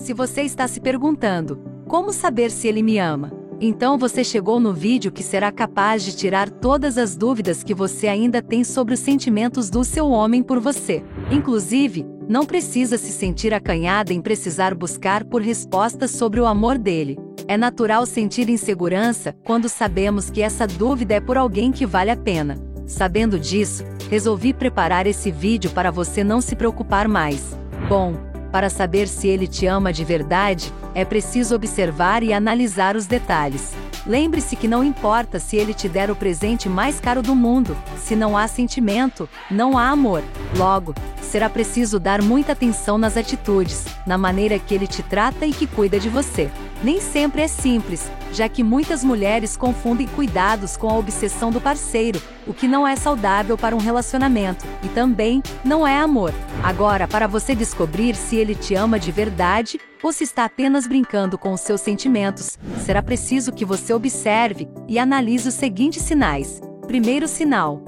Se você está se perguntando, como saber se ele me ama? Então você chegou no vídeo que será capaz de tirar todas as dúvidas que você ainda tem sobre os sentimentos do seu homem por você. Inclusive, não precisa se sentir acanhada em precisar buscar por respostas sobre o amor dele. É natural sentir insegurança quando sabemos que essa dúvida é por alguém que vale a pena. Sabendo disso, resolvi preparar esse vídeo para você não se preocupar mais. Bom, para saber se ele te ama de verdade, é preciso observar e analisar os detalhes. Lembre-se que não importa se ele te der o presente mais caro do mundo, se não há sentimento, não há amor. Logo, será preciso dar muita atenção nas atitudes, na maneira que ele te trata e que cuida de você. Nem sempre é simples, já que muitas mulheres confundem cuidados com a obsessão do parceiro, o que não é saudável para um relacionamento, e também não é amor. Agora, para você descobrir se ele te ama de verdade ou se está apenas brincando com os seus sentimentos, será preciso que você observe e analise os seguintes sinais. Primeiro sinal: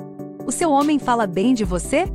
o seu homem fala bem de você?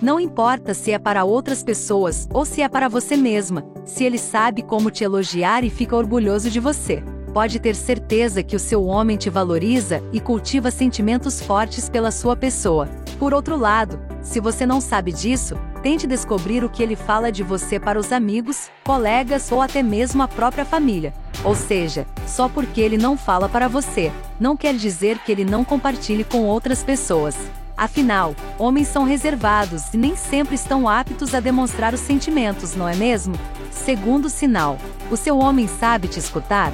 Não importa se é para outras pessoas ou se é para você mesma, se ele sabe como te elogiar e fica orgulhoso de você. Pode ter certeza que o seu homem te valoriza e cultiva sentimentos fortes pela sua pessoa. Por outro lado, se você não sabe disso, tente descobrir o que ele fala de você para os amigos, colegas ou até mesmo a própria família. Ou seja, só porque ele não fala para você, não quer dizer que ele não compartilhe com outras pessoas. Afinal, homens são reservados e nem sempre estão aptos a demonstrar os sentimentos, não é mesmo? Segundo sinal: o seu homem sabe te escutar?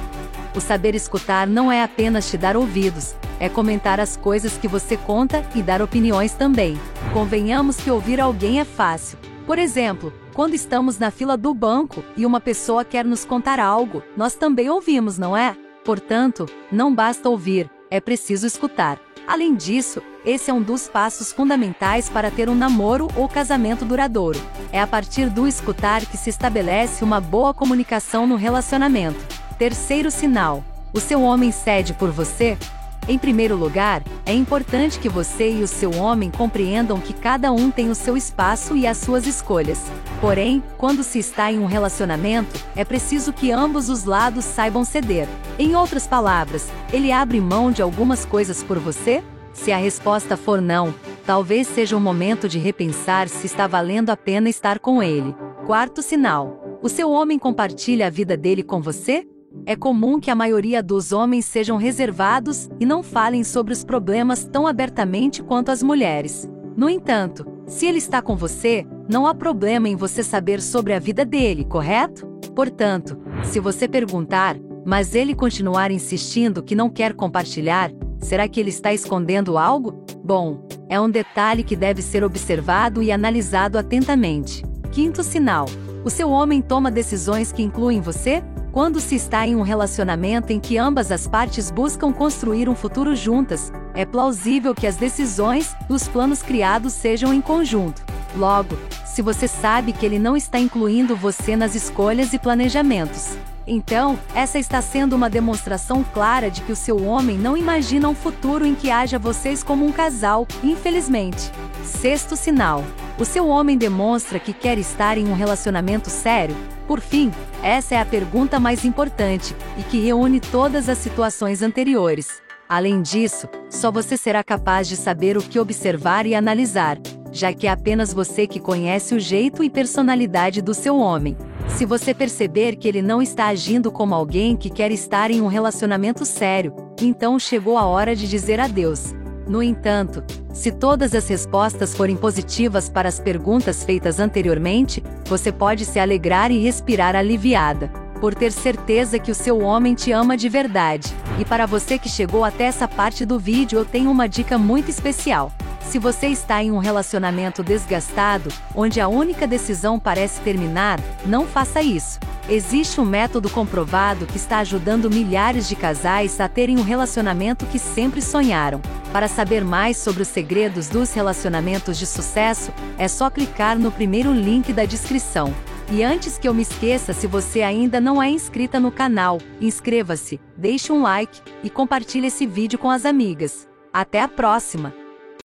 O saber escutar não é apenas te dar ouvidos, é comentar as coisas que você conta e dar opiniões também. Convenhamos que ouvir alguém é fácil. Por exemplo, quando estamos na fila do banco e uma pessoa quer nos contar algo, nós também ouvimos, não é? Portanto, não basta ouvir, é preciso escutar. Além disso, esse é um dos passos fundamentais para ter um namoro ou casamento duradouro. É a partir do escutar que se estabelece uma boa comunicação no relacionamento. Terceiro sinal: o seu homem cede por você? Em primeiro lugar, é importante que você e o seu homem compreendam que cada um tem o seu espaço e as suas escolhas. Porém, quando se está em um relacionamento, é preciso que ambos os lados saibam ceder. Em outras palavras, ele abre mão de algumas coisas por você? Se a resposta for não, talvez seja o momento de repensar se está valendo a pena estar com ele. Quarto sinal: o seu homem compartilha a vida dele com você? É comum que a maioria dos homens sejam reservados e não falem sobre os problemas tão abertamente quanto as mulheres. No entanto, se ele está com você, não há problema em você saber sobre a vida dele, correto? Portanto, se você perguntar, mas ele continuar insistindo que não quer compartilhar, será que ele está escondendo algo? Bom, é um detalhe que deve ser observado e analisado atentamente. Quinto sinal: o seu homem toma decisões que incluem você? Quando se está em um relacionamento em que ambas as partes buscam construir um futuro juntas, é plausível que as decisões os planos criados sejam em conjunto. Logo, se você sabe que ele não está incluindo você nas escolhas e planejamentos, então, essa está sendo uma demonstração clara de que o seu homem não imagina um futuro em que haja vocês como um casal, infelizmente. Sexto sinal: o seu homem demonstra que quer estar em um relacionamento sério? Por fim, essa é a pergunta mais importante e que reúne todas as situações anteriores. Além disso, só você será capaz de saber o que observar e analisar, já que é apenas você que conhece o jeito e personalidade do seu homem. Se você perceber que ele não está agindo como alguém que quer estar em um relacionamento sério, então chegou a hora de dizer adeus. No entanto, se todas as respostas forem positivas para as perguntas feitas anteriormente, você pode se alegrar e respirar aliviada, por ter certeza que o seu homem te ama de verdade. E para você que chegou até essa parte do vídeo, eu tenho uma dica muito especial. Se você está em um relacionamento desgastado, onde a única decisão parece terminar, não faça isso. Existe um método comprovado que está ajudando milhares de casais a terem um relacionamento que sempre sonharam. Para saber mais sobre os segredos dos relacionamentos de sucesso, é só clicar no primeiro link da descrição. E antes que eu me esqueça, se você ainda não é inscrita no canal, inscreva-se, deixe um like e compartilhe esse vídeo com as amigas. Até a próxima!